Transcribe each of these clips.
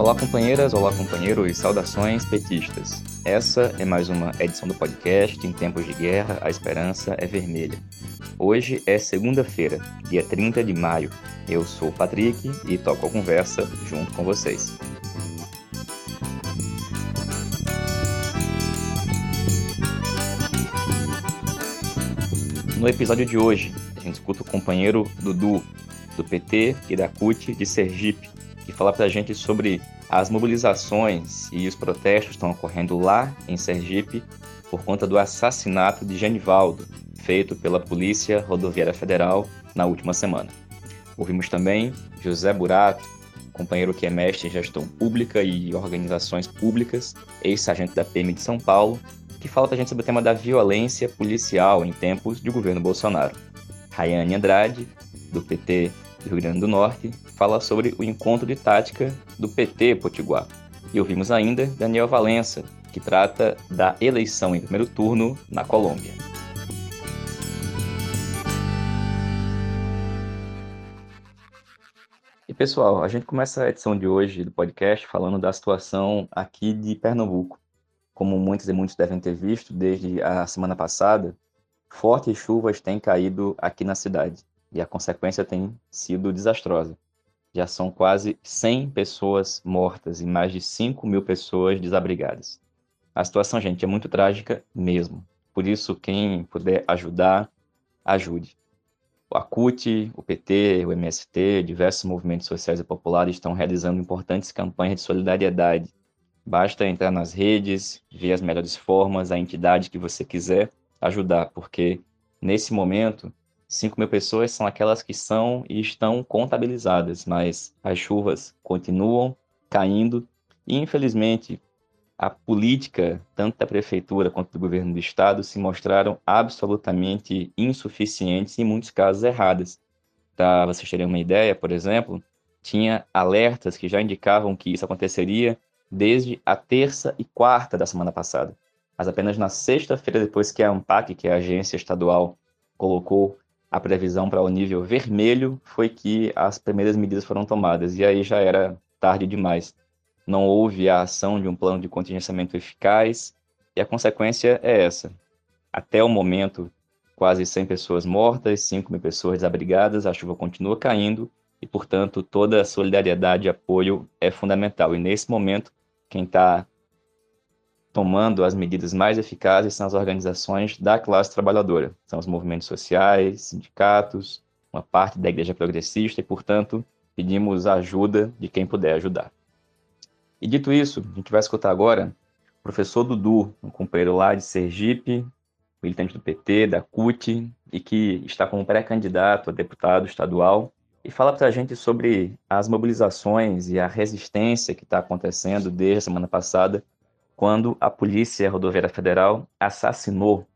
Olá, companheiras, olá, companheiros, saudações petistas. Essa é mais uma edição do podcast Em Tempos de Guerra, a Esperança é Vermelha. Hoje é segunda-feira, dia 30 de maio. Eu sou o Patrick e toco a conversa junto com vocês. No episódio de hoje, a gente escuta o companheiro Dudu, do PT e da CUT de Sergipe, que fala para a gente sobre as mobilizações e os protestos que estão ocorrendo lá em Sergipe por conta do assassinato de Genivaldo, feito pela Polícia Rodoviária Federal na última semana. Ouvimos também José Burato, companheiro que é mestre em gestão pública e organizações públicas, ex-sargento da PM de São Paulo, que fala para a gente sobre o tema da violência policial em tempos de governo Bolsonaro. Rayane Andrade, do PT do Rio Grande do Norte, fala sobre o encontro de tática do PT Potiguar. E ouvimos ainda Daniel Valença, que trata da eleição em primeiro turno na Colômbia. E pessoal, a gente começa a edição de hoje do podcast falando da situação aqui de Pernambuco. Como muitos e muitos devem ter visto, desde a semana passada, fortes chuvas têm caído aqui na cidade e a consequência tem sido desastrosa. Já são quase 100 pessoas mortas e mais de 5 mil pessoas desabrigadas. A situação, gente, é muito trágica mesmo. Por isso, quem puder ajudar, ajude. A CUT, o PT, o MST, diversos movimentos sociais e populares estão realizando importantes campanhas de solidariedade Basta entrar nas redes, ver as melhores formas, a entidade que você quiser ajudar, porque nesse momento, 5 mil pessoas são aquelas que são e estão contabilizadas, mas as chuvas continuam caindo e, infelizmente, a política, tanto da prefeitura quanto do governo do estado, se mostraram absolutamente insuficientes e, em muitos casos, erradas. Para vocês terem uma ideia, por exemplo, tinha alertas que já indicavam que isso aconteceria desde a terça e quarta da semana passada. Mas apenas na sexta-feira, depois que a ANPAC, que é a agência estadual, colocou a previsão para o nível vermelho, foi que as primeiras medidas foram tomadas. E aí já era tarde demais. Não houve a ação de um plano de contingenciamento eficaz, e a consequência é essa. Até o momento, quase 100 pessoas mortas, 5 mil pessoas desabrigadas, a chuva continua caindo, e, portanto, toda a solidariedade e apoio é fundamental. E nesse momento, quem está tomando as medidas mais eficazes são as organizações da classe trabalhadora, são os movimentos sociais, sindicatos, uma parte da igreja progressista e, portanto, pedimos ajuda de quem puder ajudar. E dito isso, a gente vai escutar agora o professor Dudu, um companheiro lá de Sergipe, militante do PT, da CUT, e que está como pré-candidato a deputado estadual e fala para a gente sobre as mobilizações e a resistência que está acontecendo desde a semana passada, quando a Polícia Rodoviária Federal assassinou,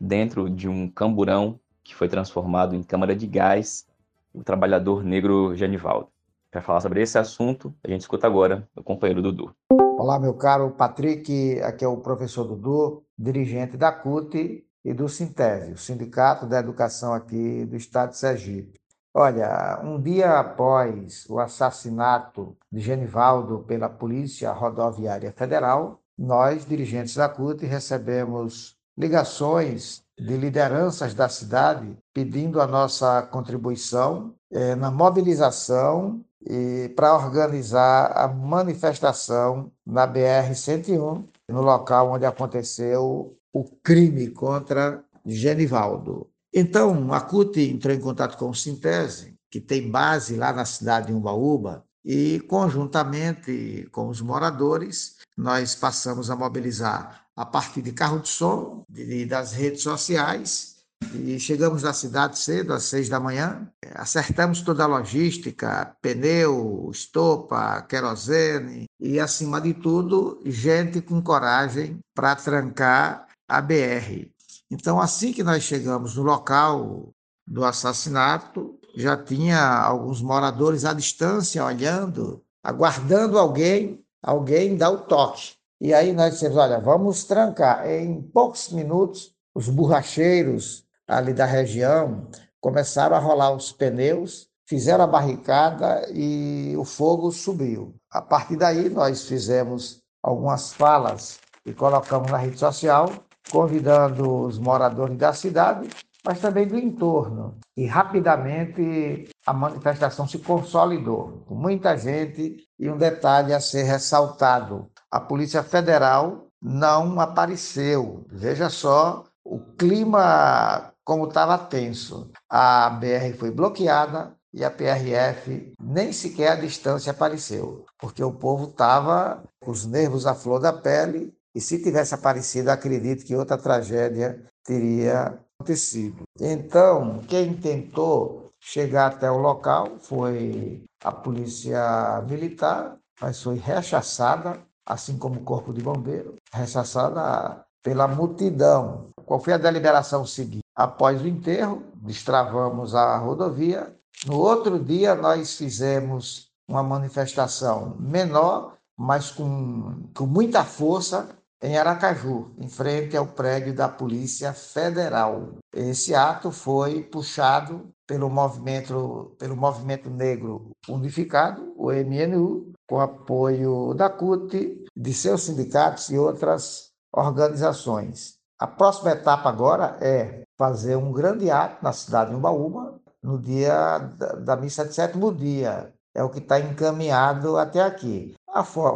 dentro de um camburão que foi transformado em câmara de gás, o trabalhador negro Genivaldo. Para falar sobre esse assunto, a gente escuta agora o companheiro Dudu. Olá, meu caro Patrick, aqui é o professor Dudu, dirigente da CUT e do Sintese, o Sindicato da Educação aqui do Estado de Sergipe. Olha, um dia após o assassinato de Genivaldo pela Polícia Rodoviária Federal, nós, dirigentes da CUT, recebemos ligações de lideranças da cidade pedindo a nossa contribuição eh, na mobilização e para organizar a manifestação na BR-101, no local onde aconteceu o crime contra Genivaldo. Então, a CUT entrou em contato com o Sintese, que tem base lá na cidade de Umbaúba, e, conjuntamente com os moradores, nós passamos a mobilizar a partir de carro de som, de, das redes sociais, e chegamos na cidade cedo, às seis da manhã, acertamos toda a logística, pneu, estopa, querosene e, acima de tudo, gente com coragem para trancar a BR. Então, assim que nós chegamos no local do assassinato, já tinha alguns moradores à distância olhando, aguardando alguém, alguém dar o toque. E aí nós dissemos, olha, vamos trancar. Em poucos minutos, os borracheiros ali da região começaram a rolar os pneus, fizeram a barricada e o fogo subiu. A partir daí, nós fizemos algumas falas e colocamos na rede social, convidando os moradores da cidade, mas também do entorno. E rapidamente a manifestação se consolidou, com muita gente. E um detalhe a ser ressaltado: a Polícia Federal não apareceu. Veja só o clima como estava tenso. A BR foi bloqueada e a PRF nem sequer a distância apareceu, porque o povo estava com os nervos à flor da pele e se tivesse aparecido, acredito que outra tragédia teria acontecido. Então, quem tentou chegar até o local foi a polícia militar, mas foi rechaçada, assim como o corpo de bombeiro, rechaçada pela multidão. Qual foi a deliberação seguinte? Após o enterro, destravamos a rodovia. No outro dia, nós fizemos uma manifestação menor, mas com, com muita força, em Aracaju, em frente ao prédio da Polícia Federal. Esse ato foi puxado pelo movimento, pelo movimento Negro Unificado, o MNU, com apoio da CUT, de seus sindicatos e outras organizações. A próxima etapa agora é fazer um grande ato na cidade de Umbaúba, no dia da, da missa de sétimo dia. É o que está encaminhado até aqui.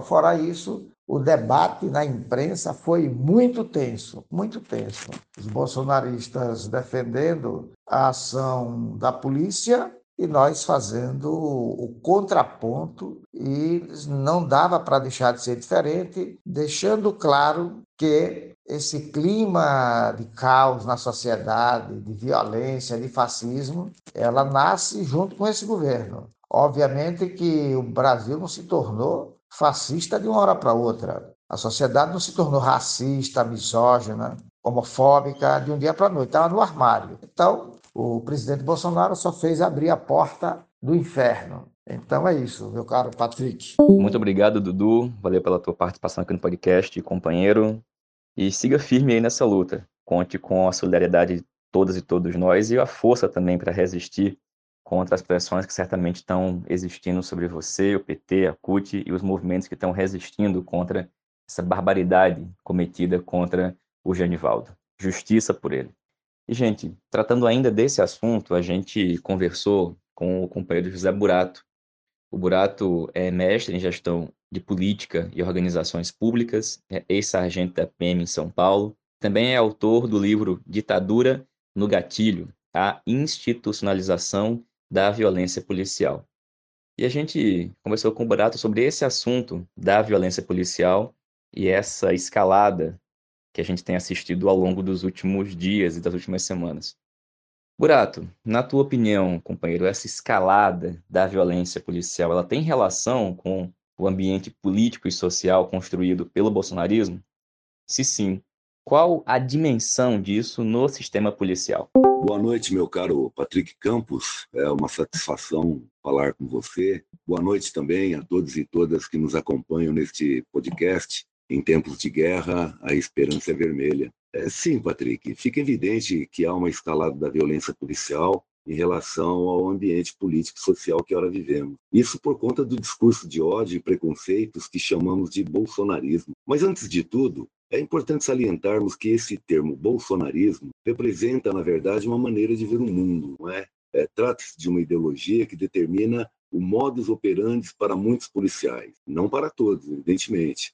Fora isso, o debate na imprensa foi muito tenso, muito tenso. Os bolsonaristas defendendo a ação da polícia e nós fazendo o contraponto e não dava para deixar de ser diferente, deixando claro que esse clima de caos na sociedade, de violência, de fascismo, ela nasce junto com esse governo. Obviamente que o Brasil não se tornou fascista de uma hora para outra. A sociedade não se tornou racista, misógina, homofóbica de um dia para a noite, estava no armário. Então, o presidente Bolsonaro só fez abrir a porta do inferno. Então é isso, meu caro Patrick. Muito obrigado, Dudu. Valeu pela tua participação aqui no podcast, companheiro. E siga firme aí nessa luta. Conte com a solidariedade de todas e todos nós e a força também para resistir contra as pressões que certamente estão existindo sobre você, o PT, a CUT e os movimentos que estão resistindo contra essa barbaridade cometida contra o Genivaldo. Justiça por ele. E, gente, tratando ainda desse assunto, a gente conversou com o companheiro José Burato. O Burato é mestre em gestão de política e organizações públicas, é ex-sargento da PM em São Paulo. Também é autor do livro Ditadura no Gatilho, a institucionalização da violência policial. E a gente conversou com o Burato sobre esse assunto da violência policial e essa escalada que a gente tem assistido ao longo dos últimos dias e das últimas semanas. Burato, na tua opinião, companheiro, essa escalada da violência policial, ela tem relação com o ambiente político e social construído pelo bolsonarismo? Se sim, qual a dimensão disso no sistema policial? Boa noite, meu caro Patrick Campos. É uma satisfação falar com você. Boa noite também a todos e todas que nos acompanham neste podcast. Em tempos de guerra, a esperança é vermelha. É, sim, Patrick, fica evidente que há uma escalada da violência policial em relação ao ambiente político e social que ora vivemos. Isso por conta do discurso de ódio e preconceitos que chamamos de bolsonarismo. Mas antes de tudo, é importante salientarmos que esse termo bolsonarismo representa, na verdade, uma maneira de ver o mundo, não é? é Trata-se de uma ideologia que determina o modus operandi para muitos policiais, não para todos, evidentemente,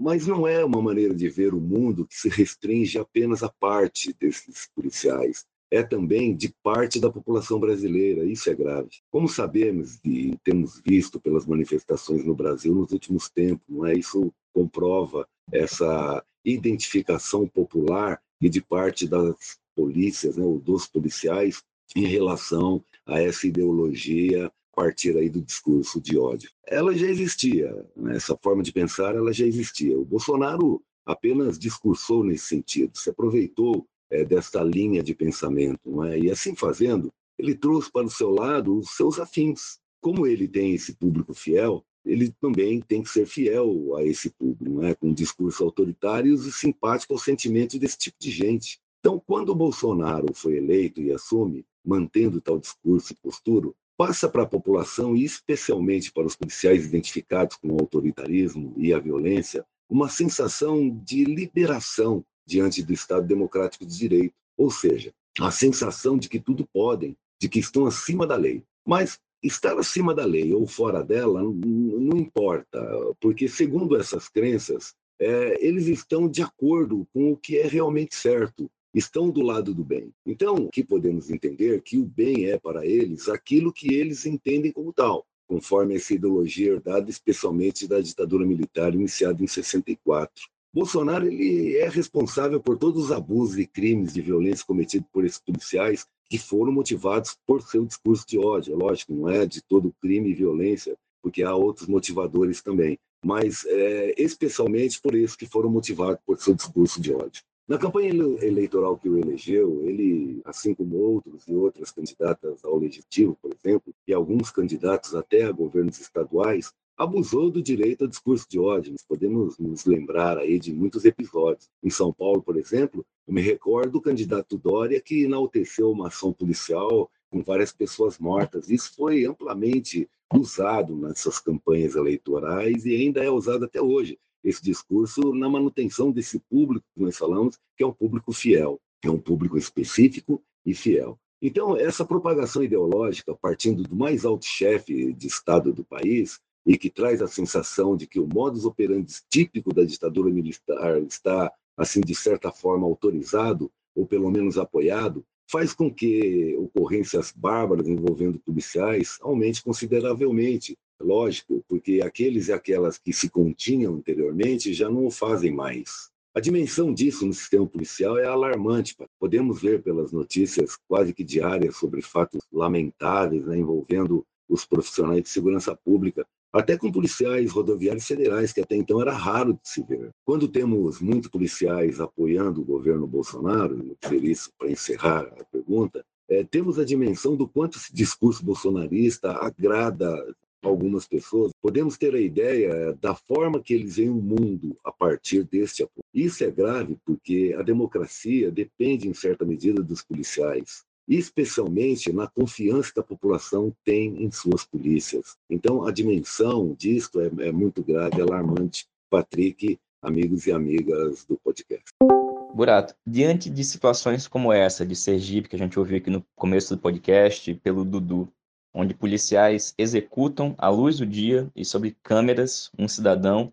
mas não é uma maneira de ver o mundo que se restringe apenas a parte desses policiais. É também de parte da população brasileira, isso é grave. Como sabemos e temos visto pelas manifestações no Brasil nos últimos tempos, não é? isso comprova essa identificação popular e de parte das polícias, né, ou dos policiais, em relação a essa ideologia partir aí do discurso de ódio. Ela já existia, né? essa forma de pensar ela já existia. O Bolsonaro apenas discursou nesse sentido, se aproveitou é, desta linha de pensamento, é? e assim fazendo, ele trouxe para o seu lado os seus afins. Como ele tem esse público fiel, ele também tem que ser fiel a esse público, é? com um discurso autoritário e simpático aos sentimentos desse tipo de gente. Então, quando o Bolsonaro foi eleito e assume, mantendo tal discurso e postura, passa para a população, e especialmente para os policiais identificados com o autoritarismo e a violência, uma sensação de liberação diante do Estado democrático de direito, ou seja, a sensação de que tudo podem, de que estão acima da lei. Mas estar acima da lei ou fora dela não importa, porque, segundo essas crenças, é, eles estão de acordo com o que é realmente certo, estão do lado do bem. Então, o que podemos entender que o bem é para eles aquilo que eles entendem como tal, conforme essa ideologia herdada especialmente da ditadura militar iniciada em 64. Bolsonaro ele é responsável por todos os abusos e crimes de violência cometidos por esses policiais que foram motivados por seu discurso de ódio. Lógico, não é de todo crime e violência, porque há outros motivadores também, mas é, especialmente por esses que foram motivados por seu discurso de ódio. Na campanha eleitoral que o elegeu, ele, assim como outros e outras candidatas ao legislativo, por exemplo, e alguns candidatos até a governos estaduais, abusou do direito ao discurso de ódio. Nós podemos nos lembrar aí de muitos episódios. Em São Paulo, por exemplo, eu me recordo do candidato Dória que enalteceu uma ação policial com várias pessoas mortas. Isso foi amplamente usado nessas campanhas eleitorais e ainda é usado até hoje. Esse discurso na manutenção desse público que nós falamos, que é um público fiel, é um público específico e fiel. Então, essa propagação ideológica, partindo do mais alto chefe de Estado do país, e que traz a sensação de que o modus operandi típico da ditadura militar está, assim, de certa forma, autorizado, ou pelo menos apoiado, faz com que ocorrências bárbaras envolvendo policiais aumente consideravelmente. Lógico, porque aqueles e aquelas que se continham anteriormente já não o fazem mais. A dimensão disso no sistema policial é alarmante. Podemos ver pelas notícias quase que diárias sobre fatos lamentáveis né, envolvendo os profissionais de segurança pública, até com policiais rodoviários federais, que até então era raro de se ver. Quando temos muitos policiais apoiando o governo Bolsonaro, vou dizer isso para encerrar a pergunta, é, temos a dimensão do quanto esse discurso bolsonarista agrada algumas pessoas. Podemos ter a ideia da forma que eles veem o mundo a partir deste apoio. Isso é grave porque a democracia depende, em certa medida, dos policiais especialmente na confiança que a população tem em suas polícias. Então, a dimensão disto é, é muito grave, é alarmante. Patrick, amigos e amigas do podcast. Burato, diante de situações como essa de Sergipe, que a gente ouviu aqui no começo do podcast, pelo Dudu, onde policiais executam à luz do dia e sobre câmeras um cidadão,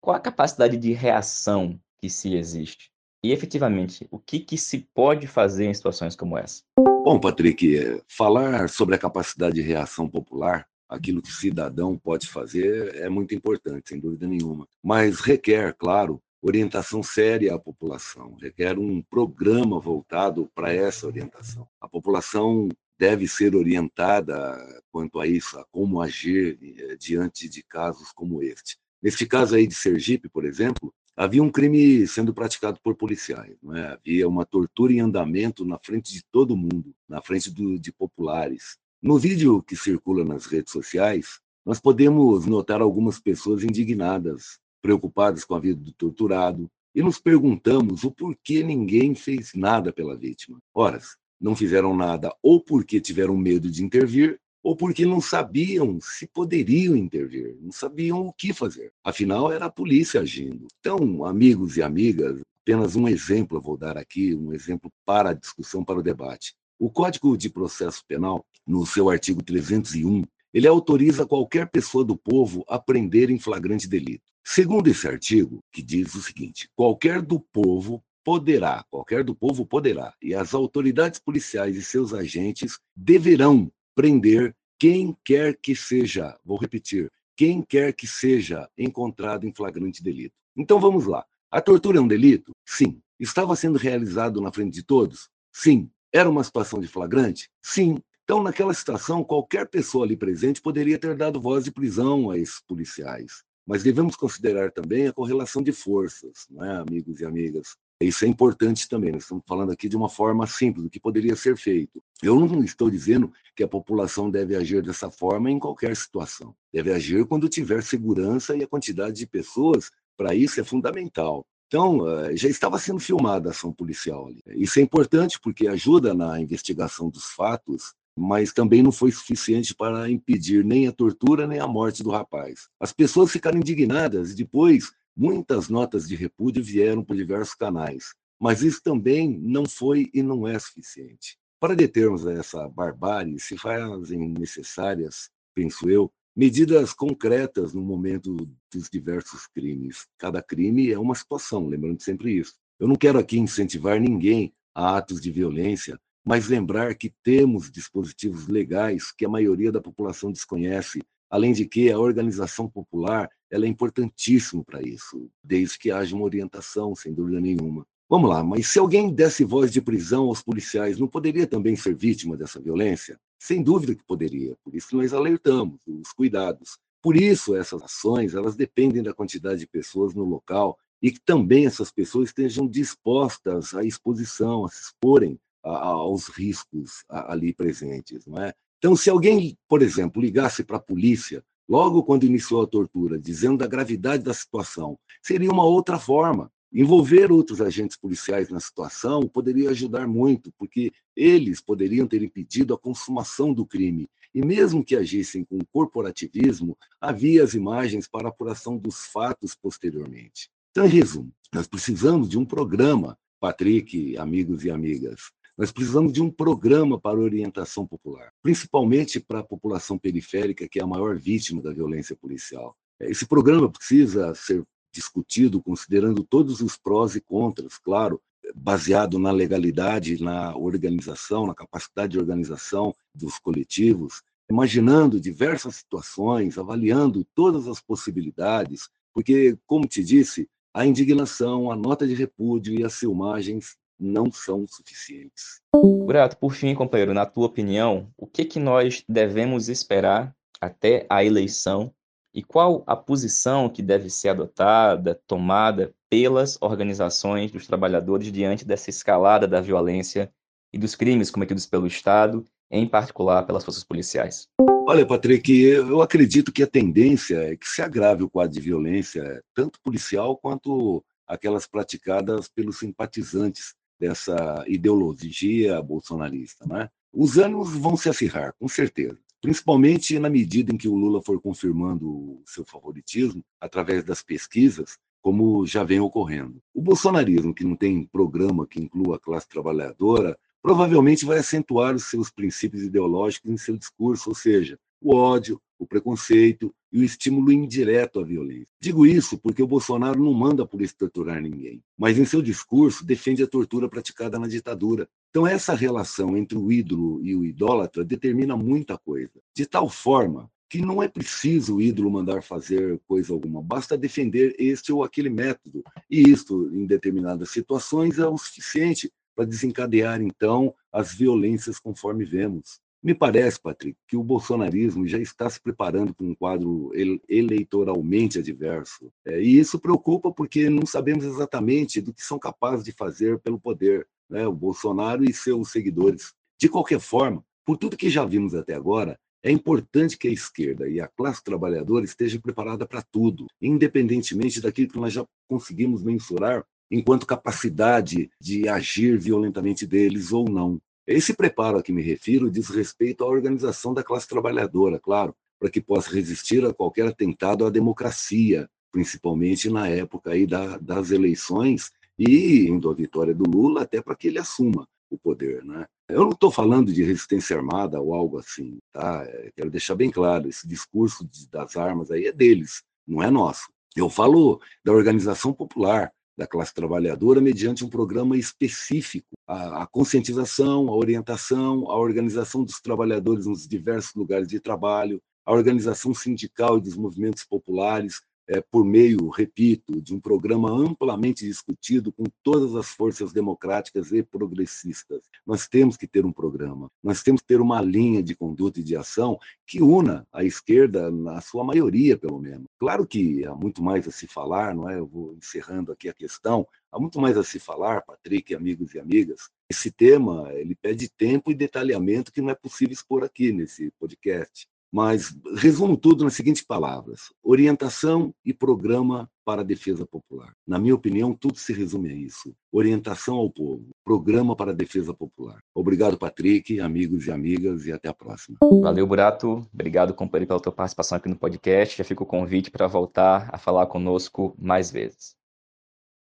qual a capacidade de reação que se existe? E efetivamente, o que, que se pode fazer em situações como essa? Bom, Patrick, falar sobre a capacidade de reação popular, aquilo que o cidadão pode fazer, é muito importante, sem dúvida nenhuma. Mas requer, claro, orientação séria à população, requer um programa voltado para essa orientação. A população deve ser orientada quanto a isso, a como agir eh, diante de casos como este. Neste caso aí de Sergipe, por exemplo, havia um crime sendo praticado por policiais, é? havia uma tortura em andamento na frente de todo mundo, na frente do, de populares. No vídeo que circula nas redes sociais, nós podemos notar algumas pessoas indignadas, preocupadas com a vida do torturado, e nos perguntamos o porquê ninguém fez nada pela vítima. Ora, não fizeram nada ou porque tiveram medo de intervir, ou porque não sabiam se poderiam intervir, não sabiam o que fazer. Afinal, era a polícia agindo. Então, amigos e amigas, apenas um exemplo eu vou dar aqui, um exemplo para a discussão, para o debate. O Código de Processo Penal, no seu artigo 301, ele autoriza qualquer pessoa do povo a prender em flagrante delito. Segundo esse artigo, que diz o seguinte: qualquer do povo poderá, qualquer do povo poderá, e as autoridades policiais e seus agentes deverão prender quem quer que seja, vou repetir, quem quer que seja encontrado em flagrante delito. Então vamos lá. A tortura é um delito? Sim. Estava sendo realizado na frente de todos? Sim. Era uma situação de flagrante? Sim. Então, naquela situação, qualquer pessoa ali presente poderia ter dado voz de prisão a esses policiais. Mas devemos considerar também a correlação de forças, não é, amigos e amigas? Isso é importante também. Nós estamos falando aqui de uma forma simples, do que poderia ser feito. Eu não estou dizendo que a população deve agir dessa forma em qualquer situação. Deve agir quando tiver segurança e a quantidade de pessoas para isso é fundamental. Então, eh, já estava sendo filmada a ação policial ali. Isso é importante porque ajuda na investigação dos fatos mas também não foi suficiente para impedir nem a tortura nem a morte do rapaz. As pessoas ficaram indignadas e depois muitas notas de repúdio vieram por diversos canais, mas isso também não foi e não é suficiente. Para determos essa barbárie, se fazem necessárias, penso eu, medidas concretas no momento dos diversos crimes. Cada crime é uma situação, lembrando sempre isso. Eu não quero aqui incentivar ninguém a atos de violência, mas lembrar que temos dispositivos legais que a maioria da população desconhece, além de que a organização popular ela é importantíssima para isso, desde que haja uma orientação, sem dúvida nenhuma. Vamos lá, mas se alguém desse voz de prisão aos policiais, não poderia também ser vítima dessa violência? Sem dúvida que poderia, por isso nós alertamos os cuidados. Por isso essas ações, elas dependem da quantidade de pessoas no local e que também essas pessoas estejam dispostas à exposição, a se exporem aos riscos ali presentes, não é? Então, se alguém, por exemplo, ligasse para a polícia logo quando iniciou a tortura, dizendo da gravidade da situação, seria uma outra forma. Envolver outros agentes policiais na situação poderia ajudar muito, porque eles poderiam ter impedido a consumação do crime. E mesmo que agissem com corporativismo, havia as imagens para apuração dos fatos posteriormente. Então, em resumo, nós precisamos de um programa, Patrick, amigos e amigas. Nós precisamos de um programa para orientação popular, principalmente para a população periférica, que é a maior vítima da violência policial. Esse programa precisa ser discutido considerando todos os prós e contras, claro, baseado na legalidade, na organização, na capacidade de organização dos coletivos, imaginando diversas situações, avaliando todas as possibilidades, porque, como te disse, a indignação, a nota de repúdio e as filmagens não são suficientes. Grato, por fim, companheiro, na tua opinião, o que, que nós devemos esperar até a eleição e qual a posição que deve ser adotada, tomada pelas organizações dos trabalhadores diante dessa escalada da violência e dos crimes cometidos pelo Estado, em particular pelas forças policiais? Olha, Patrick, eu acredito que a tendência é que se agrave o quadro de violência, tanto policial quanto aquelas praticadas pelos simpatizantes dessa ideologia bolsonarista. Né? Os ânimos vão se acirrar, com certeza principalmente na medida em que o Lula for confirmando seu favoritismo através das pesquisas, como já vem ocorrendo. O bolsonarismo, que não tem programa que inclua a classe trabalhadora, provavelmente vai acentuar os seus princípios ideológicos em seu discurso, ou seja, o ódio, o preconceito e o estímulo indireto à violência. Digo isso porque o Bolsonaro não manda por isso torturar ninguém, mas em seu discurso defende a tortura praticada na ditadura. Então essa relação entre o ídolo e o idólatra determina muita coisa, de tal forma que não é preciso o ídolo mandar fazer coisa alguma, basta defender este ou aquele método. E isto, em determinadas situações, é o suficiente para desencadear, então, as violências conforme vemos. Me parece, Patrick, que o bolsonarismo já está se preparando para um quadro eleitoralmente adverso. É, e isso preocupa porque não sabemos exatamente do que são capazes de fazer pelo poder, né? o Bolsonaro e seus seguidores. De qualquer forma, por tudo que já vimos até agora, é importante que a esquerda e a classe trabalhadora estejam preparadas para tudo, independentemente daquilo que nós já conseguimos mensurar enquanto capacidade de agir violentamente deles ou não. Esse preparo a que me refiro diz respeito à organização da classe trabalhadora, claro, para que possa resistir a qualquer atentado à democracia, principalmente na época aí da, das eleições e, indo à vitória do Lula, até para que ele assuma o poder. Né? Eu não estou falando de resistência armada ou algo assim, tá? Quero deixar bem claro, esse discurso das armas aí é deles, não é nosso. Eu falo da organização popular, da classe trabalhadora mediante um programa específico, a, a, conscientização, a orientação, a organização dos trabalhadores nos diversos lugares de trabalho, a organização sindical e dos movimentos populares, é, por meio, repito, de um programa amplamente discutido com todas as forças democráticas e progressistas. Nós temos que ter um programa, nós temos que ter uma linha de conduta e de ação que una a esquerda, na sua maioria, pelo menos. Claro que há muito mais a se falar, não é? Eu vou encerrando aqui a questão. Há muito mais a se falar, Patrick, amigos e amigas. Esse tema ele pede tempo e detalhamento que não é possível expor aqui nesse podcast. Mas resumo tudo nas seguintes palavras: orientação e programa para a defesa popular. Na minha opinião, tudo se resume a isso: orientação ao povo, programa para a defesa popular. Obrigado, Patrick, amigos e amigas, e até a próxima. Valeu, Burato. Obrigado, companheiro, pela tua participação aqui no podcast. Já fica o convite para voltar a falar conosco mais vezes.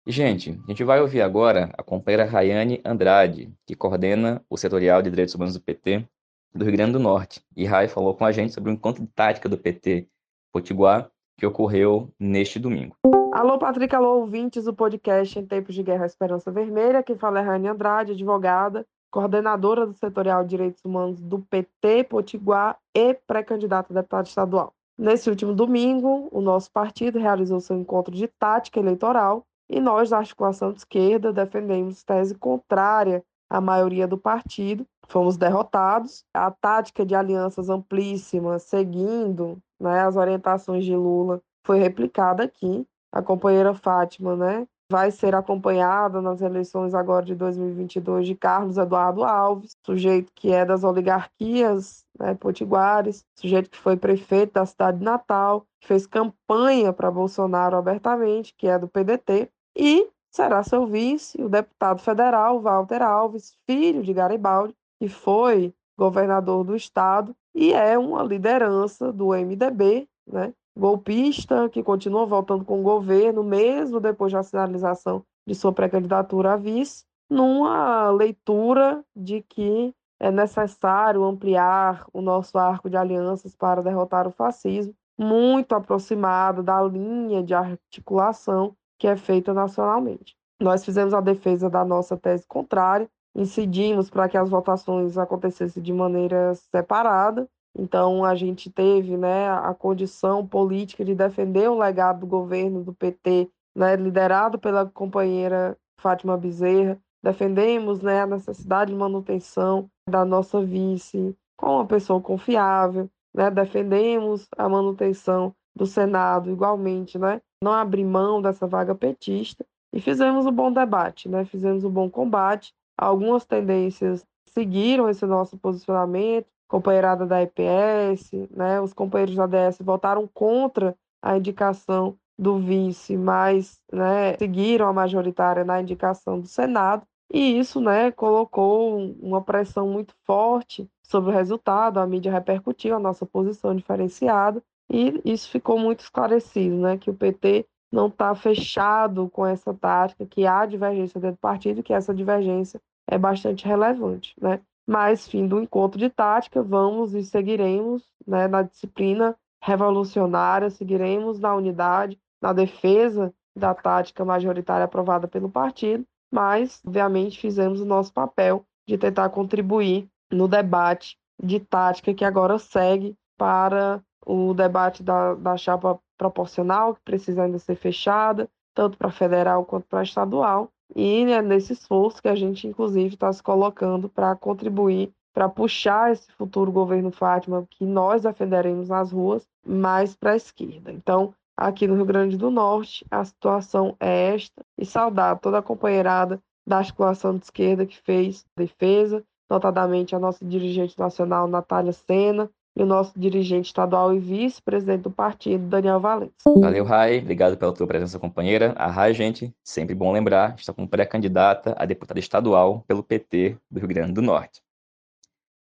E, gente, a gente vai ouvir agora a companheira Rayane Andrade, que coordena o setorial de direitos humanos do PT do Rio Grande do Norte. E Rai falou com a gente sobre o encontro de tática do PT Potiguar, que ocorreu neste domingo. Alô, Patrick, alô, ouvintes do podcast Em Tempos de Guerra Esperança Vermelha. Quem fala é Rayane Andrade, advogada, coordenadora do setorial de direitos humanos do PT Potiguar e pré-candidata a deputada estadual. Nesse último domingo, o nosso partido realizou seu encontro de tática eleitoral e nós, da articulação de esquerda, defendemos tese contrária à maioria do partido. Fomos derrotados. A tática de alianças amplíssimas, seguindo né, as orientações de Lula, foi replicada aqui. A companheira Fátima né, vai ser acompanhada nas eleições agora de 2022 de Carlos Eduardo Alves, sujeito que é das oligarquias né, potiguares, sujeito que foi prefeito da cidade de Natal, que fez campanha para Bolsonaro abertamente, que é do PDT, e será seu vice o deputado federal Walter Alves, filho de Garibaldi, que foi governador do estado e é uma liderança do MDB, né? golpista, que continua voltando com o governo, mesmo depois da sinalização de sua pré-candidatura a vice, numa leitura de que é necessário ampliar o nosso arco de alianças para derrotar o fascismo, muito aproximado da linha de articulação que é feita nacionalmente. Nós fizemos a defesa da nossa tese contrária, incidimos para que as votações acontecessem de maneira separada. Então, a gente teve né, a condição política de defender o legado do governo do PT, né, liderado pela companheira Fátima Bezerra. Defendemos né, a necessidade de manutenção da nossa vice com uma pessoa confiável. Né, defendemos a manutenção do Senado igualmente, né, não abrir mão dessa vaga petista e fizemos um bom debate, né? Fizemos um bom combate. Algumas tendências seguiram esse nosso posicionamento, companheirada da EPS, né? Os companheiros da ADS votaram contra a indicação do vice, mas né, seguiram a majoritária na indicação do Senado. E isso né, colocou uma pressão muito forte sobre o resultado, a mídia repercutiu a nossa posição diferenciada, e isso ficou muito esclarecido, né, que o PT não está fechado com essa tática, que há divergência dentro do partido, que essa divergência é bastante relevante, né? Mas, fim do encontro de tática, vamos e seguiremos né, na disciplina revolucionária, seguiremos na unidade, na defesa da tática majoritária aprovada pelo partido, mas, obviamente, fizemos o nosso papel de tentar contribuir no debate de tática que agora segue para o debate da, da chapa proporcional, que precisa ainda ser fechada, tanto para federal quanto para estadual. E é nesse esforço que a gente, inclusive, está se colocando para contribuir, para puxar esse futuro governo Fátima, que nós defenderemos nas ruas, mais para a esquerda. Então, aqui no Rio Grande do Norte, a situação é esta. E saudar toda a companheirada da articulação de esquerda que fez defesa, notadamente a nossa dirigente nacional, Natália Sena, e o nosso dirigente estadual e vice-presidente do partido, Daniel Valente. Valeu, Rai. Obrigado pela tua presença, companheira. A Rai, gente, sempre bom lembrar, está como pré-candidata a deputada estadual pelo PT do Rio Grande do Norte.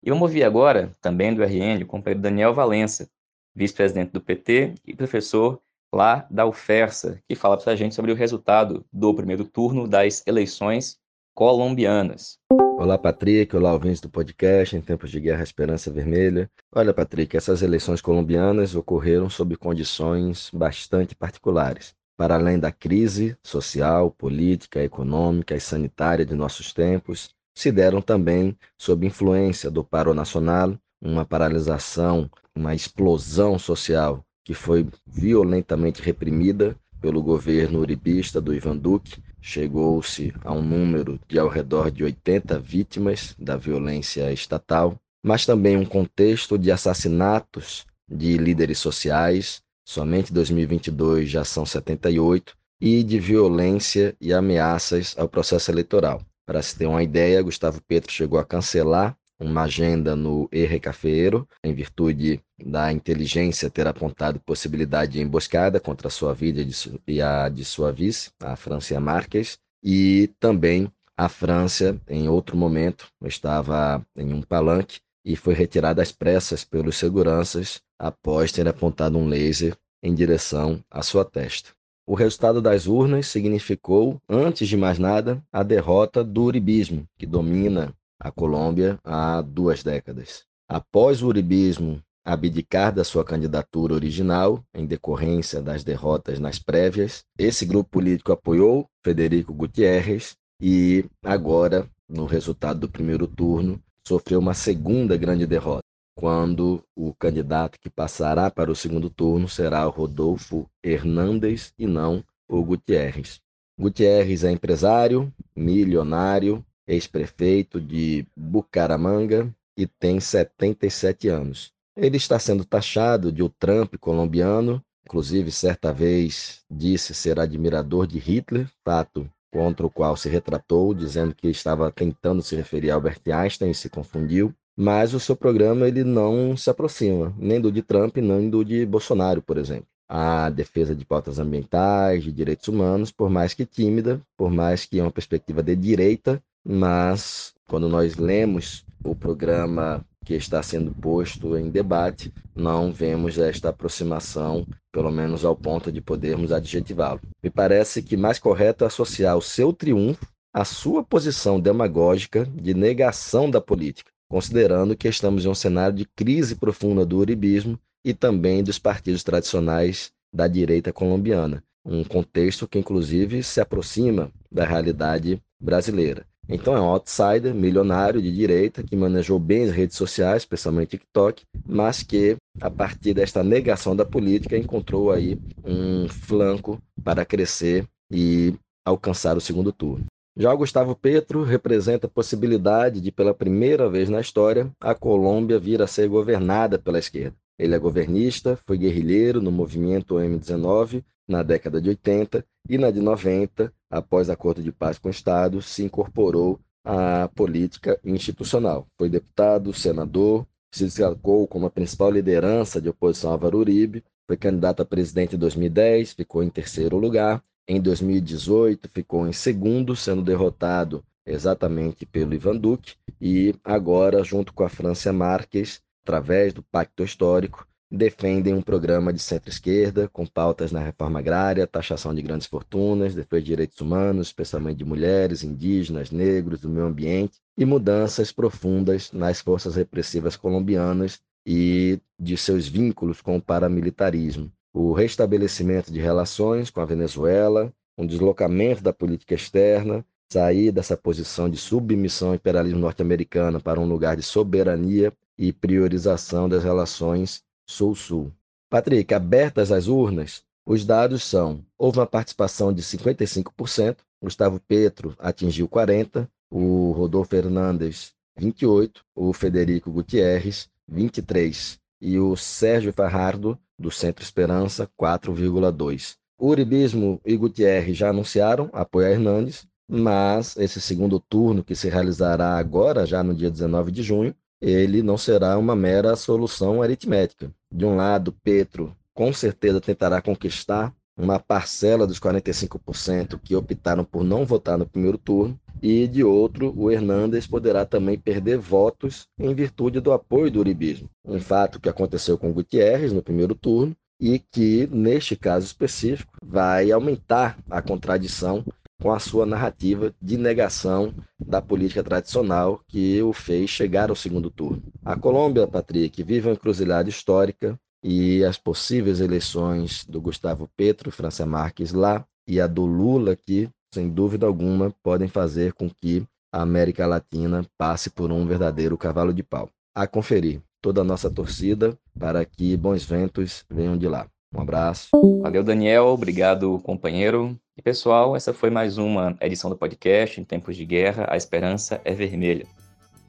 E vamos ouvir agora, também do RN, o companheiro Daniel Valença, vice-presidente do PT e professor lá da UFERSA, que fala para a gente sobre o resultado do primeiro turno das eleições colombianas. Olá, Patrick. Olá, ouvintes do podcast Em Tempos de Guerra Esperança Vermelha. Olha, Patrick, essas eleições colombianas ocorreram sob condições bastante particulares. Para além da crise social, política, econômica e sanitária de nossos tempos, se deram também sob influência do paro nacional, uma paralisação, uma explosão social que foi violentamente reprimida pelo governo uribista do Ivan Duque, chegou-se a um número de ao redor de 80 vítimas da violência estatal, mas também um contexto de assassinatos de líderes sociais, somente 2022 já são 78, e de violência e ameaças ao processo eleitoral. Para se ter uma ideia, Gustavo Petro chegou a cancelar uma agenda no Erre Cafeiro, em virtude da inteligência ter apontado possibilidade de emboscada contra a sua vida e a de sua vice, a Francia Marques, e também a França, em outro momento, estava em um palanque e foi retirada às pressas pelos seguranças após ter apontado um laser em direção à sua testa. O resultado das urnas significou, antes de mais nada, a derrota do uribismo, que domina a Colômbia há duas décadas. Após o uribismo abdicar da sua candidatura original, em decorrência das derrotas nas prévias, esse grupo político apoiou Federico Gutierrez e agora, no resultado do primeiro turno, sofreu uma segunda grande derrota, quando o candidato que passará para o segundo turno será o Rodolfo Hernández e não o Gutierrez. Gutierrez é empresário, milionário, ex-prefeito de Bucaramanga e tem 77 anos. Ele está sendo taxado de o Trump colombiano, inclusive certa vez disse ser admirador de Hitler, fato contra o qual se retratou, dizendo que estava tentando se referir a Albert Einstein e se confundiu. Mas o seu programa ele não se aproxima nem do de Trump, nem do de Bolsonaro, por exemplo. A defesa de pautas ambientais, de direitos humanos, por mais que tímida, por mais que é uma perspectiva de direita, mas quando nós lemos o programa que está sendo posto em debate, não vemos esta aproximação, pelo menos ao ponto de podermos adjetivá-lo. Me parece que mais correto é associar o seu triunfo à sua posição demagógica de negação da política, considerando que estamos em um cenário de crise profunda do uribismo e também dos partidos tradicionais da direita colombiana, um contexto que inclusive se aproxima da realidade brasileira. Então é um outsider, milionário de direita, que manejou bem as redes sociais, especialmente TikTok, mas que, a partir desta negação da política, encontrou aí um flanco para crescer e alcançar o segundo turno. Já o Gustavo Petro representa a possibilidade de, pela primeira vez na história, a Colômbia vir a ser governada pela esquerda. Ele é governista, foi guerrilheiro no movimento M19 na década de 80 e na de 90 após acordo de paz com o Estado, se incorporou à política institucional. Foi deputado, senador, se destacou como a principal liderança de oposição a Álvaro Uribe, foi candidato a presidente em 2010, ficou em terceiro lugar. Em 2018, ficou em segundo, sendo derrotado exatamente pelo Ivan Duque. E agora, junto com a França Marques, através do Pacto Histórico, defendem um programa de centro-esquerda com pautas na reforma agrária, taxação de grandes fortunas, defesa de direitos humanos, especialmente de mulheres, indígenas, negros, do meio ambiente e mudanças profundas nas forças repressivas colombianas e de seus vínculos com o paramilitarismo. O restabelecimento de relações com a Venezuela, um deslocamento da política externa, sair dessa posição de submissão ao imperialismo norte-americano para um lugar de soberania e priorização das relações Sul-Sul. Patrick, abertas as urnas, os dados são: houve uma participação de 55%, Gustavo Petro atingiu 40%, o Rodolfo Fernandes 28%, o Federico Gutierrez 23% e o Sérgio Farrardo, do Centro Esperança, 4,2%. O Uribismo e Gutierrez já anunciaram apoio a Hernandes, mas esse segundo turno, que se realizará agora, já no dia 19 de junho, ele não será uma mera solução aritmética. De um lado, Petro com certeza tentará conquistar uma parcela dos 45% que optaram por não votar no primeiro turno, e de outro, o Hernandes poderá também perder votos em virtude do apoio do uribismo. Um fato que aconteceu com Gutierrez no primeiro turno e que, neste caso específico, vai aumentar a contradição com a sua narrativa de negação da política tradicional que o fez chegar ao segundo turno. A Colômbia, Patrick, vive uma encruzilhada histórica e as possíveis eleições do Gustavo Petro, França Marques lá e a do Lula aqui, sem dúvida alguma, podem fazer com que a América Latina passe por um verdadeiro cavalo de pau. A conferir toda a nossa torcida para que bons ventos venham de lá. Um abraço. Valeu, Daniel. Obrigado, companheiro. E pessoal, essa foi mais uma edição do podcast Em Tempos de Guerra, a Esperança é Vermelha.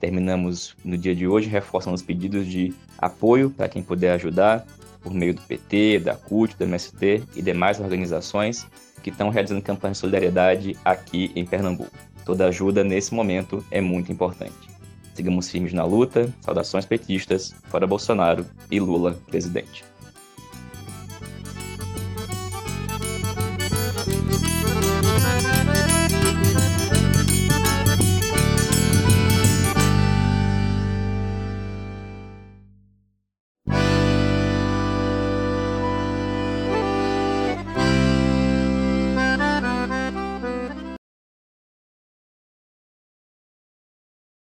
Terminamos no dia de hoje reforçando os pedidos de apoio para quem puder ajudar por meio do PT, da CUT, do MST e demais organizações que estão realizando campanha de solidariedade aqui em Pernambuco. Toda ajuda nesse momento é muito importante. Sigamos firmes na luta. Saudações petistas. Fora Bolsonaro e Lula presidente.